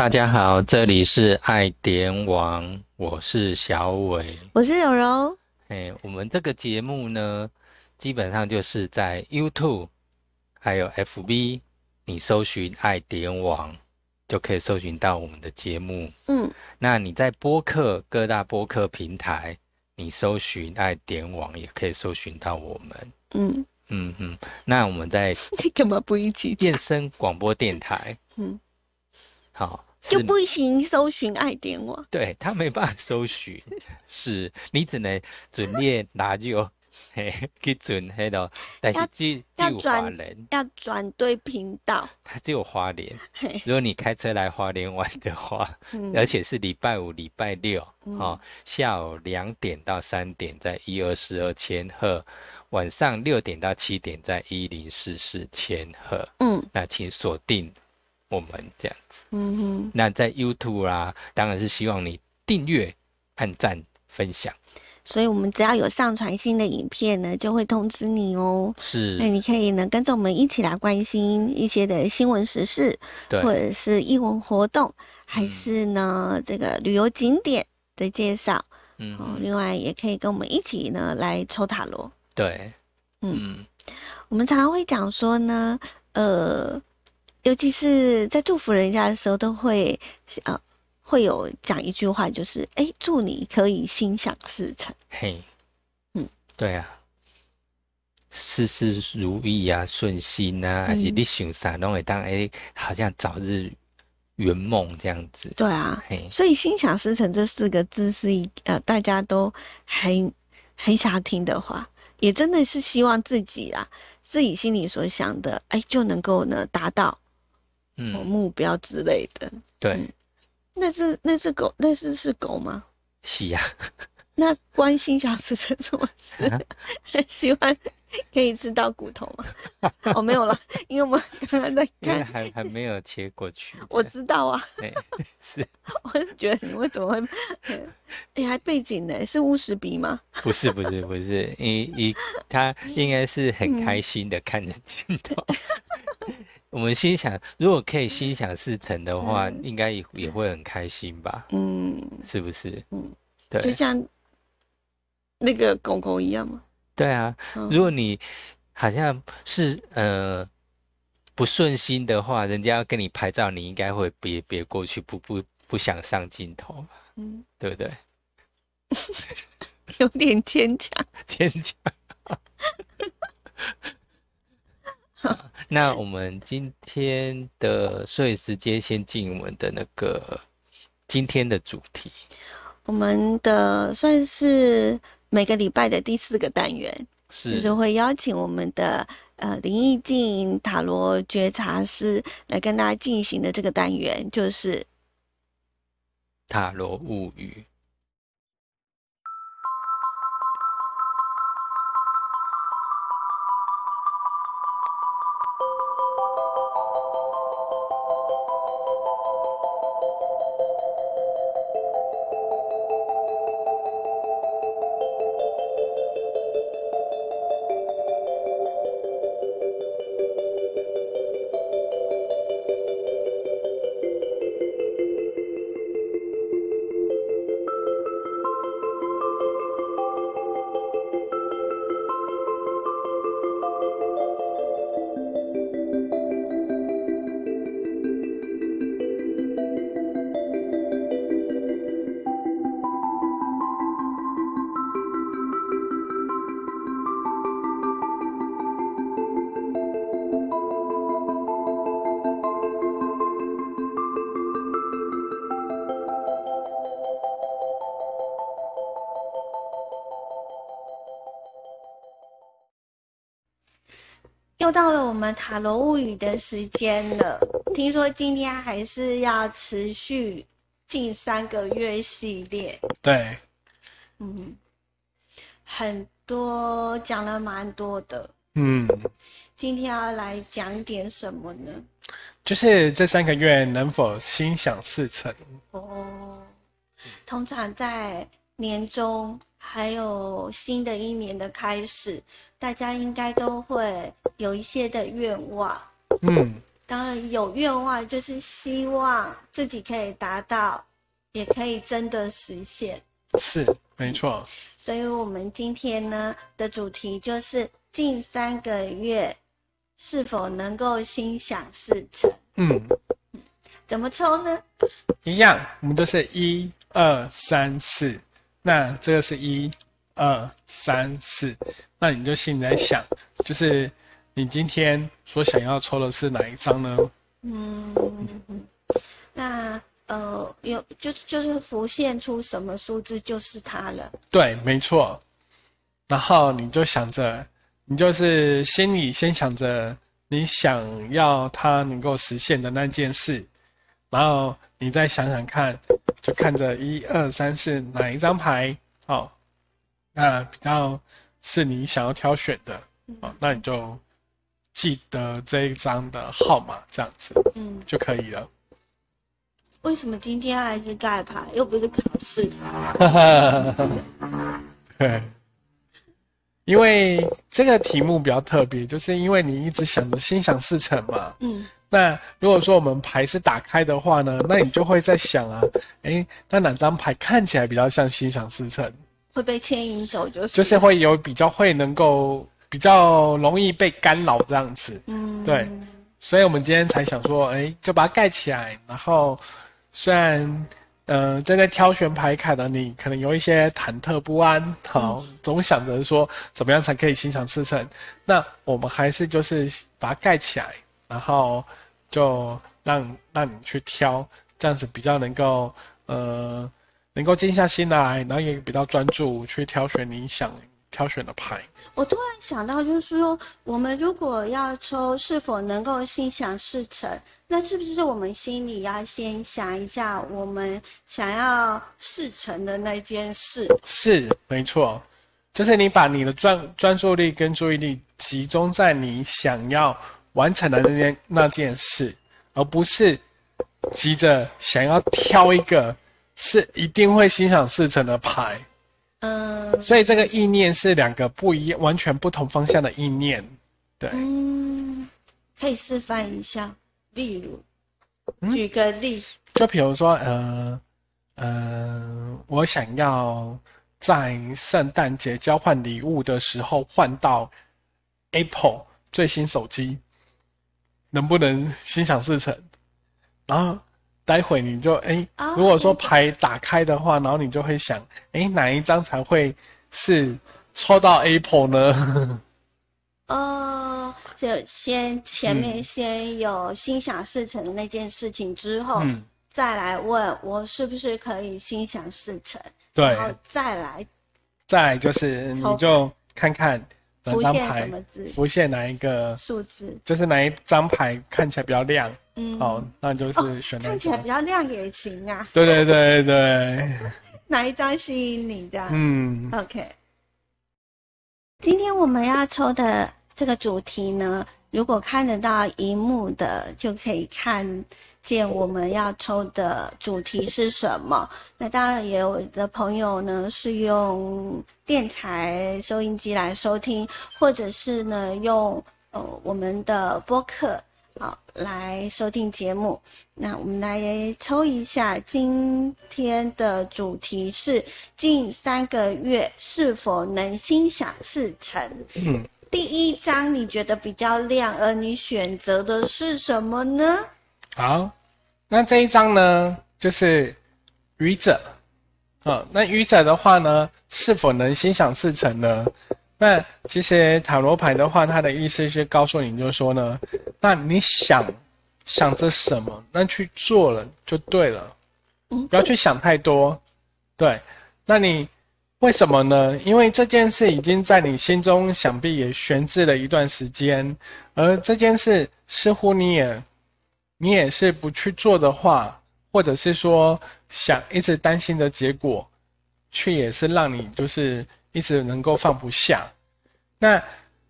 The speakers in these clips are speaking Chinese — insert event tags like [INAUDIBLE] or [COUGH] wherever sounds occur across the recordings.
大家好，这里是爱点网，我是小伟，我是柔柔。哎，我们这个节目呢，基本上就是在 YouTube 还有 FB，你搜寻爱点网就可以搜寻到我们的节目。嗯，那你在播客各大播客平台，你搜寻爱点网也可以搜寻到我们。嗯嗯嗯，那我们在你 [LAUGHS] 干嘛不一起讲健？身广播电台，嗯，好，就不行，搜寻爱点网。[LAUGHS] 对他没办法搜寻，[LAUGHS] 是你只能准列拿就 [LAUGHS] 嘿去准黑的，但是要只要转人，要转对频道。它只有花莲。嘿，如果你开车来花莲玩的话，嗯而且是礼拜五、礼拜六，嗯哦，下午两点到三点在一二四二千赫，晚上六点到七点在一零四四千赫。嗯那请锁定我们这样子。嗯哼，那在 YouTube 啊，当然是希望你订阅、按赞、分享。所以我们只要有上传新的影片呢，就会通知你哦。是那，你可以呢跟着我们一起来关心一些的新闻时事，对或者是艺文活动，还嗯是呢这个旅游景点的介绍。嗯哦，另外也可以跟我们一起呢来抽塔罗。对，嗯嗯我们常常会讲说呢，呃，尤其是在祝福人家的时候，都会呃会有讲一句话，就是哎，祝你可以心想事成。[LAUGHS] 嘿，嗯，对啊，事事如意啊，顺心啊，还是嗯你想啥拢会当哎，好像早日圆梦这样子。对啊，嘿，所以心想事成这四个字是一呃大家都很很想要听的话，也真的是希望自己啊自己心里所想的，哎就能够呢达到哦嗯，目标之类的。对嗯，那只那只狗，那是是狗吗？是呀，[LAUGHS] 那关心小吃成什么事？啊 [LAUGHS] 喜欢可以吃到骨头吗？[LAUGHS] 哦，没有了，因为我们刚刚在看，还还没有切过去。我知道啊，嘿是我是觉得你为什么会，哎，还背景呢？是乌石鼻吗？不是不是不是？一一他应该是很开心的看着镜头。我们心想，如果可以心想事成的话，嗯应该也也会很开心吧？嗯，是不是？嗯，对就像那个狗狗一样嘛。对啊。嗯如果你好像是呃不顺心的话，人家要跟你拍照，你应该会别别过去，不不不想上镜头嘛，嗯，对不对？[LAUGHS] 有点牵强。[LAUGHS] 坚强。那我们今天的，所以直接先进我们的那个今天的主题。我们的算是每个礼拜的第四个单元，是就是是会邀请我们的呃灵异镜塔罗觉察师来跟大家进行的这个单元，就是塔罗物语。又到了我们塔罗物语的时间了。听说今天还是要持续近三个月系列，对，嗯，很多讲了蛮多的。嗯，今天要来讲点什么呢？就是这三个月能否心想事成？哦，通常在年终还有新的一年的开始，大家应该都会有一些的愿望。嗯，当然有愿望，就是希望自己可以达到，也可以真的实现。是，没错。所以我们今天呢的主题就是近三个月是否能够心想事成。嗯，怎么抽呢？一样，我们都是一二三四。那这个是一二三四，那你就心里在想，就是。你今天所想要抽的是哪一张呢？嗯，那呃，有就是就是浮现出什么数字就是它了。对，没错。然后你就想着，你就是心里先想着你想要它能够实现的那件事，然后你再想想看，就看着一二三四哪一张牌，好，那比较是你想要挑选的，好，那你就。记得这一张的号码，这样子，嗯，就可以了。为什么今天还是盖牌，又不是考试？[LAUGHS] 对，因为这个题目比较特别，就是因为你一直想着心想事成嘛。嗯。那如果说我们牌是打开的话呢，那你就会在想啊，哎，那哪张牌看起来比较像心想事成？会被牵引走，就是就是会有比较会能够。比较容易被干扰这样子，嗯，对，所以我们今天才想说，哎，就把它盖起来。然后，虽然，呃，正在挑选牌卡的你，可能有一些忐忑不安，好，总想着说怎么样才可以心想事成。那我们还是就是把它盖起来，然后就让让你去挑，这样子比较能够，呃，能够静下心来，然后也比较专注去挑选你想挑选的牌。我突然想到，就是说，我们如果要抽是否能够心想事成，那是不是我们心里要先想一下我们想要事成的那件事？是，没错，就是你把你的专专注力跟注意力集中在你想要完成的那件那件事，而不是急着想要挑一个是一定会心想事成的牌。嗯，所以这个意念是两个不一样、完全不同方向的意念，对。嗯，可以示范一下，例如，举个例，就比如说，呃，呃，我想要在圣诞节交换礼物的时候换到 Apple 最新手机，能不能心想事成？然后。待会你就哎，如果说牌打开的话，然后你就会想，哎，哪一张才会是抽到 Apple 呢？哦，就先前面先有心想事成的那件事情之后，再来问我是不是可以心想事成？对，然后再来，再就是你就看看。哪张牌浮现哪一个数字？就是哪一张牌看起来比较亮？嗯，好，那就是选看起来比较亮也行啊。对对对对。[LAUGHS] 哪一张吸引你？这样。嗯。OK。今天我们要抽的这个主题呢，如果看得到荧幕的，就可以看。见我们要抽的主题是什么？那当然也有的朋友呢是用电台收音机来收听，或者是呢用呃我们的播客好来收听节目。那我们来抽一下，今天的主题是近三个月是否能心想事成？嗯，第一张你觉得比较亮，而你选择的是什么呢？好，那这一张呢，就是愚者，啊，那愚者的话呢，是否能心想事成呢？那其实塔罗牌的话，它的意思是告诉你，就是说呢，那你想想着什么，那去做了就对了，不要去想太多。对，那你为什么呢？因为这件事已经在你心中想必也悬置了一段时间，而这件事似乎你也。你也是不去做的话，或者是说想一直担心的结果，却也是让你就是一直能够放不下。那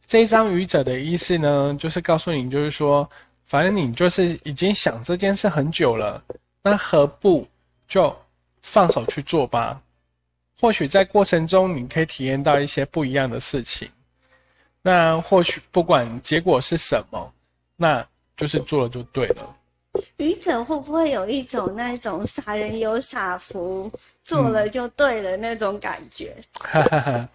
这张愚者的意思呢，就是告诉你，就是说，反正你就是已经想这件事很久了，那何不就放手去做吧？或许在过程中你可以体验到一些不一样的事情。那或许不管结果是什么，那。就是做了就对了。愚者会不会有一种那种傻人有傻福，做了就对了那种感觉？[LAUGHS]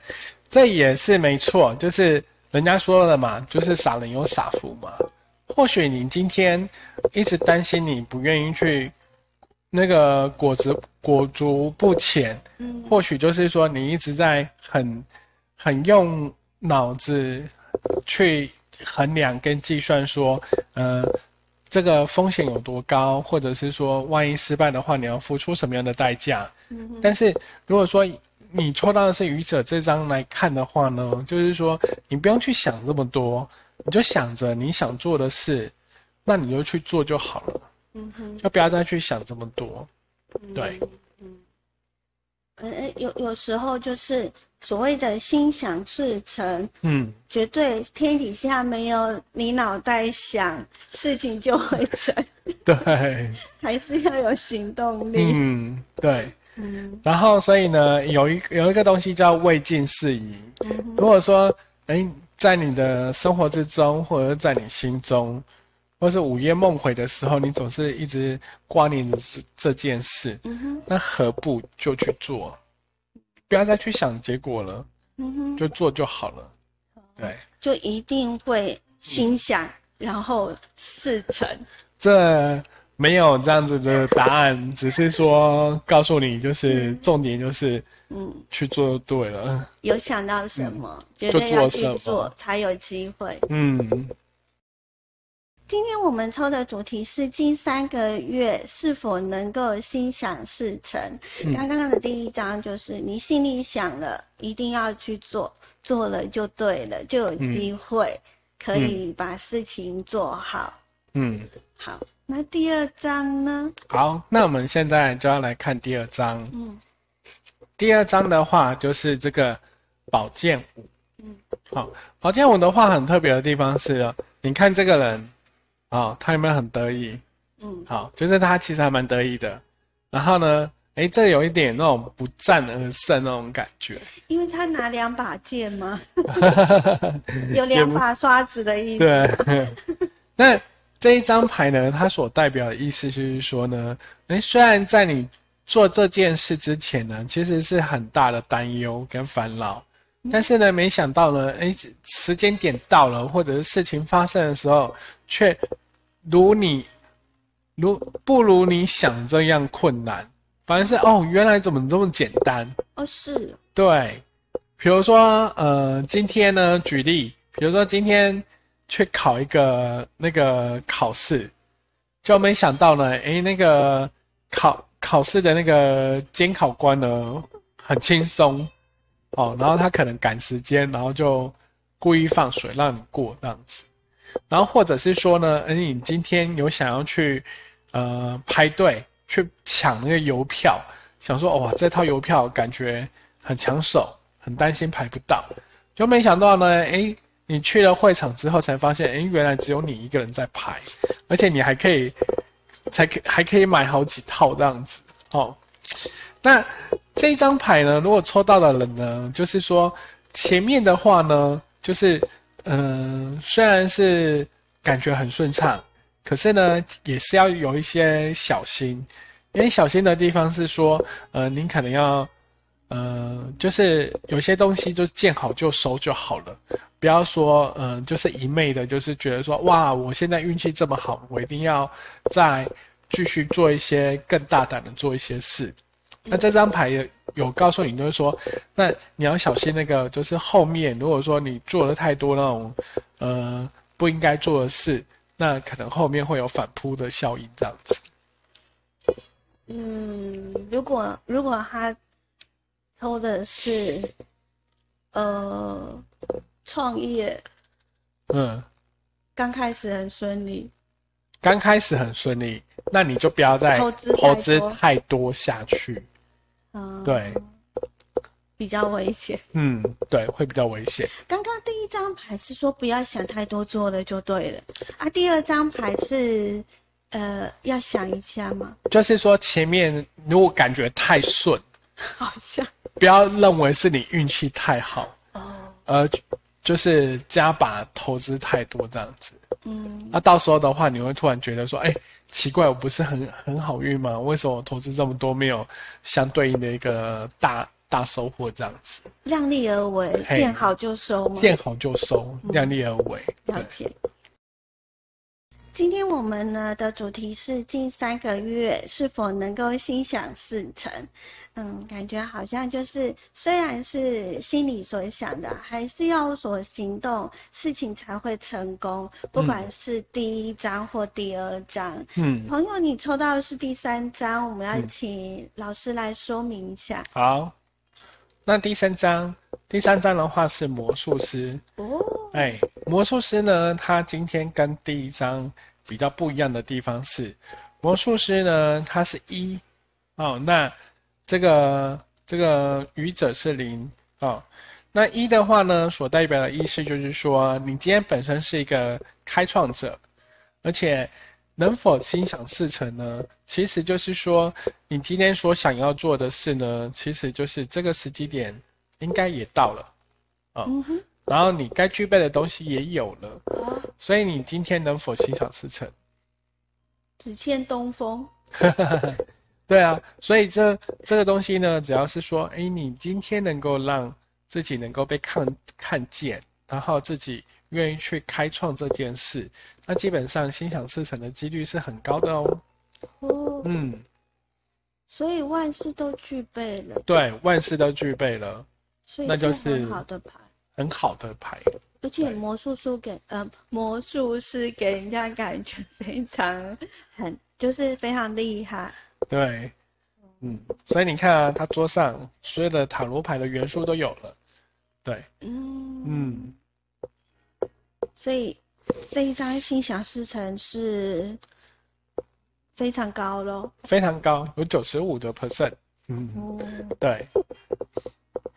这也是没错，就是人家说了嘛，就是傻人有傻福嘛。或许你今天一直担心你不愿意去那个果子果足不前，嗯，或许就是说你一直在很很用脑子去衡量跟计算说，呃。这个风险有多高，或者是说，万一失败的话，你要付出什么样的代价？嗯，但是如果说你抽到的是愚者这张来看的话呢，就是说你不用去想这么多，你就想着你想做的事，那你就去做就好了。嗯哼，就不要再去想这么多。对，嗯，呃，有有时候就是。所谓的心想事成，嗯，绝对天底下没有你脑袋想事情就会成，[LAUGHS] 对，还是要有行动力，嗯，对，嗯，然后所以呢，有一有一个东西叫未尽事宜，如果说，哎，在你的生活之中，或者在你心中，或是午夜梦回的时候，你总是一直挂念着这这件事，嗯，那何不就去做？不要再去想结果了，嗯，就做就好了，对，就一定会心想，然后事成。这没有这样子的答案，只是说告诉你，就是重点就是，嗯，去做就对了。有想到什么，就要去做，才有机会。嗯。今天我们抽的主题是近三个月是否能够心想事成。刚刚的第一章就是你心里想了，一定要去做，做了就对了，就有机会可以把事情做好。嗯，好，那第二章呢？好，那我们现在就要来看第二章。嗯，第二章的话就是这个宝剑五。嗯，好，宝剑五的话很特别的地方是，你看这个人。哦，他有没有很得意？嗯，好，就是他其实还蛮得意的。然后呢，哎，这有一点那种不战而胜那种感觉。因为他拿两把剑吗？[LAUGHS] 有两把刷子的意思。对。那这一张牌呢，它所代表的意思就是说呢，哎，虽然在你做这件事之前呢，其实是很大的担忧跟烦恼，但是呢，没想到呢，哎，时间点到了，或者是事情发生的时候，却。如你，如不如你想这样困难，反而是哦，原来怎么这么简单？哦，是，对，比如说，呃，今天呢，举例，比如说今天去考一个那个考试，就没想到呢，诶，那个考考试的那个监考官呢，很轻松，哦，然后他可能赶时间，然后就故意放水让你过这样子。然后或者是说呢，哎，你今天有想要去，呃，排队去抢那个邮票，想说，哇，这套邮票感觉很抢手，很担心排不到，就没想到呢，哎，你去了会场之后才发现，哎，原来只有你一个人在排，而且你还可以，才可还可以买好几套这样子，哦，那这一张牌呢，如果抽到的人呢，就是说前面的话呢，就是。嗯，虽然是感觉很顺畅，可是呢，也是要有一些小心。因为小心的地方是说，呃，您可能要，呃，就是有些东西就见好就收就好了，不要说，嗯，就是一昧的，就是觉得说，哇，我现在运气这么好，我一定要再继续做一些更大胆的做一些事。那这张牌有有告诉你，就是说，那你要小心那个，就是后面如果说你做了太多那种，呃，不应该做的事，那可能后面会有反扑的效应，这样子。嗯，如果如果他抽的是，呃，创业，嗯，刚开始很顺利，刚开始很顺利，那你就不要再投资太多下去。对，比较危险。嗯，对，会比较危险。刚刚第一张牌是说不要想太多，做了就对了啊。第二张牌是，呃，要想一下吗？就是说前面如果感觉太顺，[LAUGHS] 好像不要认为是你运气太好哦，呃，就是加把投资太多这样子。嗯，那到时候的话，你会突然觉得说，哎，奇怪，我不是很很好运吗？为什么我投资这么多，没有相对应的一个大大收获这样子？量力而为，见好就收吗？见好就收，量力而为。了解。今天我们呢的主题是近三个月是否能够心想事成。嗯，感觉好像就是虽然是心里所想的，还是要所行动，事情才会成功。不管是第一章或第二章。嗯，朋友，你抽到的是第三章，我们要请老师来说明一下。好，那第三章，第三章的话是魔术师。哦，哎。魔术师呢，他今天跟第一章比较不一样的地方是，魔术师呢，他是一哦，那这个这个愚者是零哦，那一的话呢，所代表的意思就是说，你今天本身是一个开创者，而且能否心想事成呢？其实就是说，你今天所想要做的事呢，其实就是这个时机点应该也到了啊。然后你该具备的东西也有了，所以你今天能否心想事成？只欠东风。[LAUGHS] 对啊，所以这这个东西呢，只要是说，哎，你今天能够让自己能够被看看见，然后自己愿意去开创这件事，那基本上心想事成的几率是很高的哦。哦，嗯，所以万事都具备了。对，万事都具备了，那就是很好的牌。很好的牌，而且魔术师给呃魔术师给人家感觉非常很 [LAUGHS] 就是非常厉害。对，嗯，所以你看啊，他桌上所有的塔罗牌的元素都有了。对，嗯嗯，所以这一张心想事成是非常高喽，非常高，有九十五的 percent。嗯，对。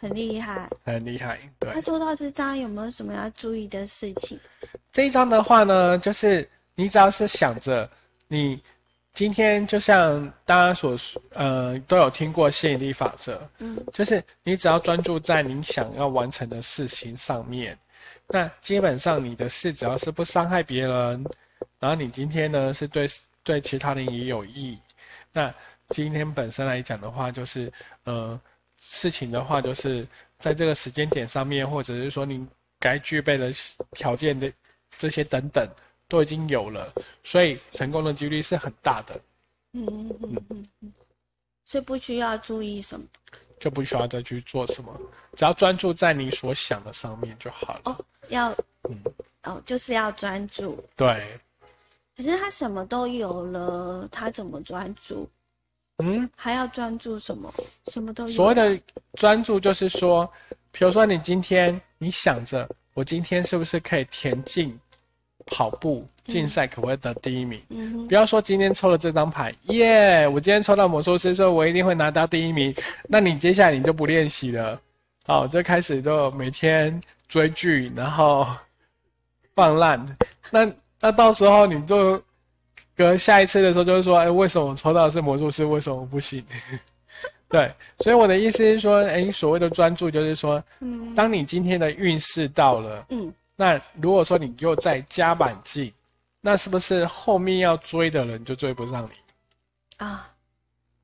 很厉害，很厉害。对，他说到这张有没有什么要注意的事情？这一张的话呢，就是你只要是想着你今天就像大家所呃都有听过吸引力法则，嗯，就是你只要专注在你想要完成的事情上面，那基本上你的事只要是不伤害别人，然后你今天呢是对对其他人也有益，那今天本身来讲的话，就是呃。事情的话，就是在这个时间点上面，或者是说你该具备的条件的这些等等，都已经有了，所以成功的几率是很大的。嗯嗯嗯嗯嗯，所以不需要注意什么，就不需要再去做什么，只要专注在你所想的上面就好了。哦，要，嗯，哦，就是要专注。对。可是他什么都有了，他怎么专注？嗯，还要专注什么？什么都有。所谓的专注就是说，比如说你今天你想着，我今天是不是可以田径、跑步竞赛可不可以得第一名？嗯不要说今天抽了这张牌，耶！我今天抽到魔术师，说我一定会拿到第一名。那你接下来你就不练习了，好，就开始就每天追剧，然后放烂。那那到时候你就。隔下一次的时候，就是说，哎，为什么我抽到的是魔术师，为什么不行？[LAUGHS] 对，所以我的意思是说，哎，所谓的专注，就是说，嗯，当你今天的运势到了，嗯，那如果说你又再加满劲，那是不是后面要追的人就追不上你？啊，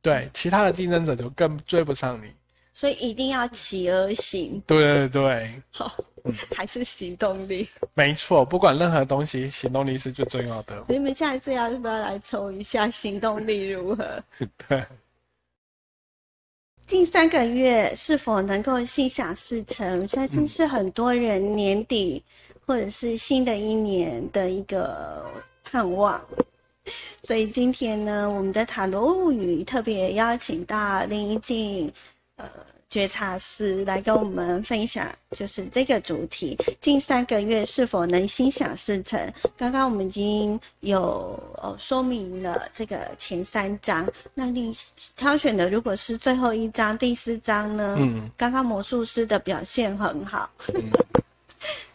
对，其他的竞争者就更追不上你。所以一定要起而行。对对对。好。还是行动力，没错，不管任何东西，行动力是最重要的。你们下一次要不要来抽一下行动力如何？[LAUGHS] 对。近三个月是否能够心想事成？我相信是很多人年底或者是新的一年的一个盼望。所以今天呢，我们的塔罗物语特别邀请到林一静，呃。觉察师来跟我们分享，就是这个主题：近三个月是否能心想事成？刚刚我们已经有呃说明了这个前三章，那你挑选的如果是最后一章、第四章呢？嗯，刚刚魔术师的表现很好。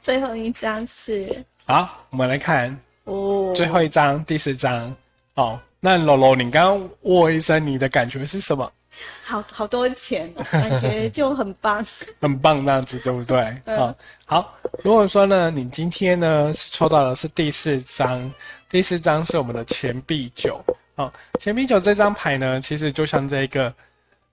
最后一章是 [LAUGHS] 好，我们来看哦，最后一章第四章。好，那罗罗，你刚刚握一声，你的感觉是什么？[LAUGHS] 好好多钱，感觉就很棒，[LAUGHS] 很棒那样子，对不对？好，好。如果说呢，你今天呢抽到的是第四张，第四张是我们的钱币九。好，钱币九这张牌呢，其实就像这个。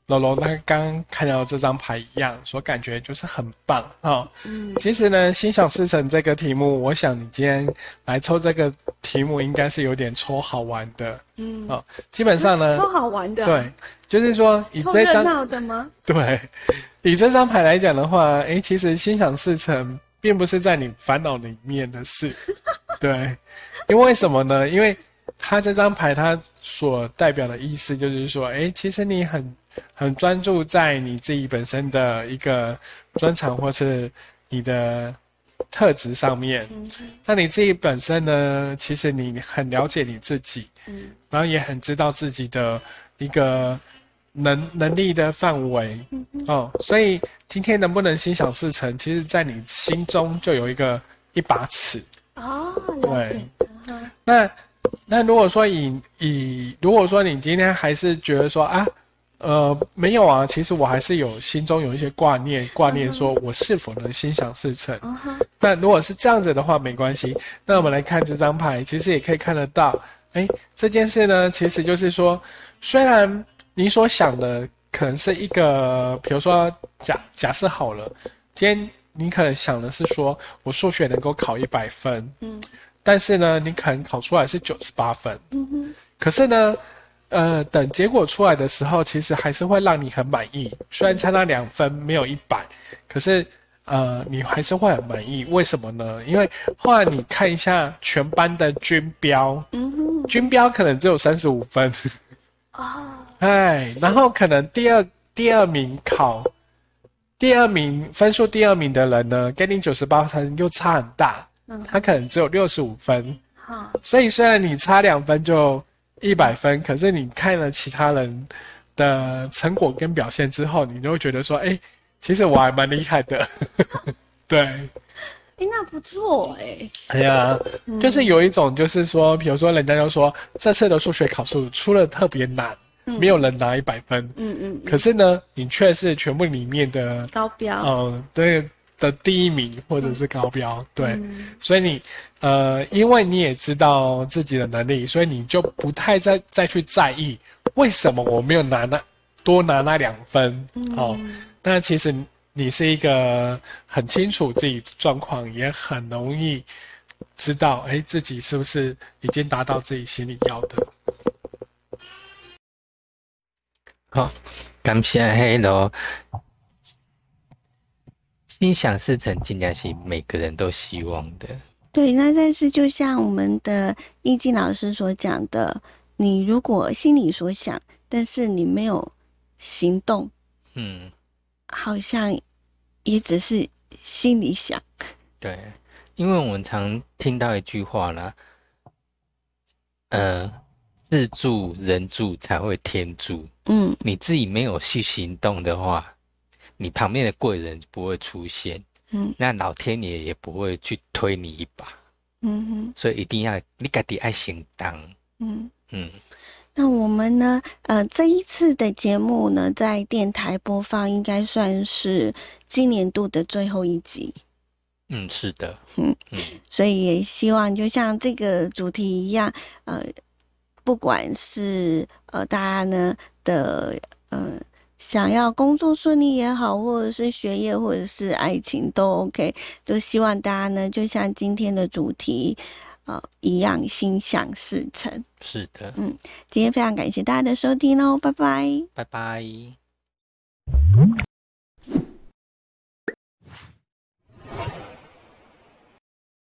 楼楼他刚刚看到这张牌一样，所感觉就是很棒啊。嗯，其实呢，心想事成这个题目，我想你今天来抽这个题目，应该是有点抽好玩的。嗯，哦，基本上呢，抽好玩的。对，就是说以这张闹的吗？[LAUGHS] 对，以这张牌来讲的话，哎，其实心想事成并不是在你烦恼里面的事。[LAUGHS] 对，因为什么呢？因为它这张牌它所代表的意思就是说，哎，其实你很。很专注在你自己本身的一个专长或是你的特质上面。那你自己本身呢？其实你很了解你自己，嗯，然后也很知道自己的一个能能力的范围，哦，所以今天能不能心想事成，其实在你心中就有一个一把尺。哦，对。那那如果说以以如果说你今天还是觉得说啊。呃，没有啊，其实我还是有心中有一些挂念，挂念说我是否能心想事成。但如果是这样子的话，没关系。那我们来看这张牌，其实也可以看得到，哎，这件事呢，其实就是说，虽然你所想的可能是一个，比如说假假设好了，今天你可能想的是说我数学能够考一百分，嗯，但是呢，你可能考出来是九十八分，嗯哼，可是呢。呃，等结果出来的时候，其实还是会让你很满意。虽然差那两分没有一百，可是呃，你还是会很满意。为什么呢？因为后来你看一下全班的均标，均标可能只有三十五分，哦，[LAUGHS] 哎，然后可能第二第二名考第二名分数第二名的人呢，跟你九十八分又差很大，嗯，他可能只有六十五分，好，所以虽然你差两分就。一百分，可是你看了其他人的成果跟表现之后，你就会觉得说，哎，其实我还蛮厉害的，[LAUGHS] 对，哎，那不错哎，哎呀，就是有一种，就是说，比如说人家就说这次的数学考试出了特别难，没有人拿一百分，嗯嗯，可是呢，你却是全部里面的高标，嗯，对。的第一名或者是高标，对，所以你，呃，因为你也知道自己的能力，所以你就不太再再去在意为什么我没有拿那多拿那两分哦。那其实你是一个很清楚自己状况，也很容易知道，哎，自己是不是已经达到自己心里要的。好，感谢黑罗。心想事成，尽量是每个人都希望的。对，那但是就像我们的易静老师所讲的，你如果心里所想，但是你没有行动，嗯，好像也只是心里想。[LAUGHS] 对，因为我们常听到一句话啦，呃，自助人助才会天助。嗯，你自己没有去行动的话。你旁边的贵人不会出现，嗯，那老天爷也不会去推你一把，嗯哼，所以一定要你自己爱行当，嗯嗯。那我们呢？呃，这一次的节目呢，在电台播放，应该算是今年度的最后一集。嗯，是的，嗯嗯。所以也希望，就像这个主题一样，呃，不管是呃大家呢的呃。想要工作顺利也好，或者是学业，或者是爱情都 OK，就希望大家呢，就像今天的主题，呃，一样心想事成。是的，嗯，今天非常感谢大家的收听喽，拜拜，拜拜。